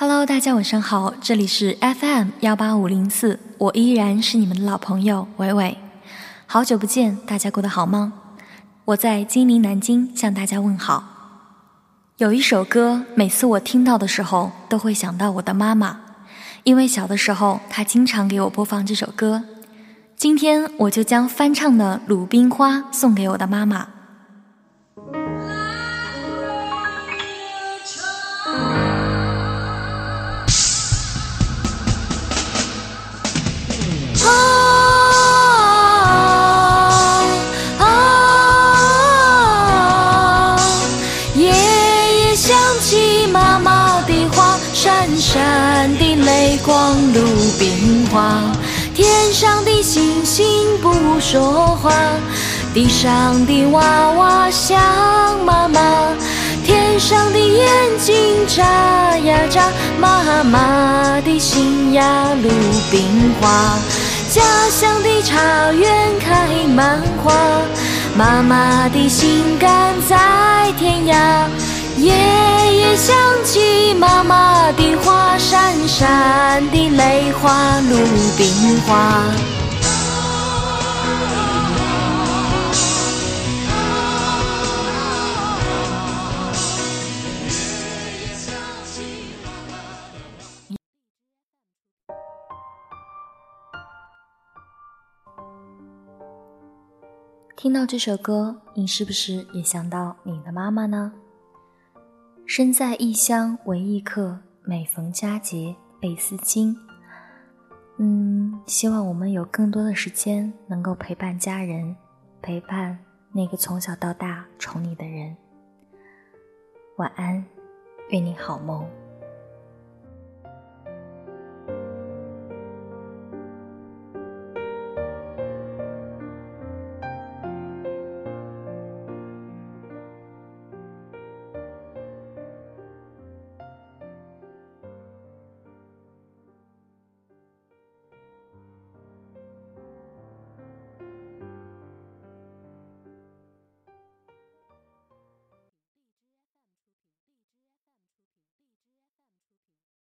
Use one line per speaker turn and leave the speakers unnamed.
Hello，大家晚上好，这里是 FM 幺八五零四，我依然是你们的老朋友伟伟。好久不见，大家过得好吗？我在金陵南京向大家问好。有一首歌，每次我听到的时候，都会想到我的妈妈，因为小的时候她经常给我播放这首歌。今天我就将翻唱的《鲁冰花》送给我的妈妈。山的泪光鲁冰花，天上的星星不说话，地上的娃娃想妈妈，天上的眼睛眨呀眨，妈妈的心呀鲁冰花，家乡的茶园开满花，妈妈的心肝在天涯。夜夜想起妈妈，花，鲁冰花。听到这首歌，你是不是也想到你的妈妈呢？身在异乡为异客，每逢佳节倍思亲。希望我们有更多的时间能够陪伴家人，陪伴那个从小到大宠你的人。晚安，愿你好梦。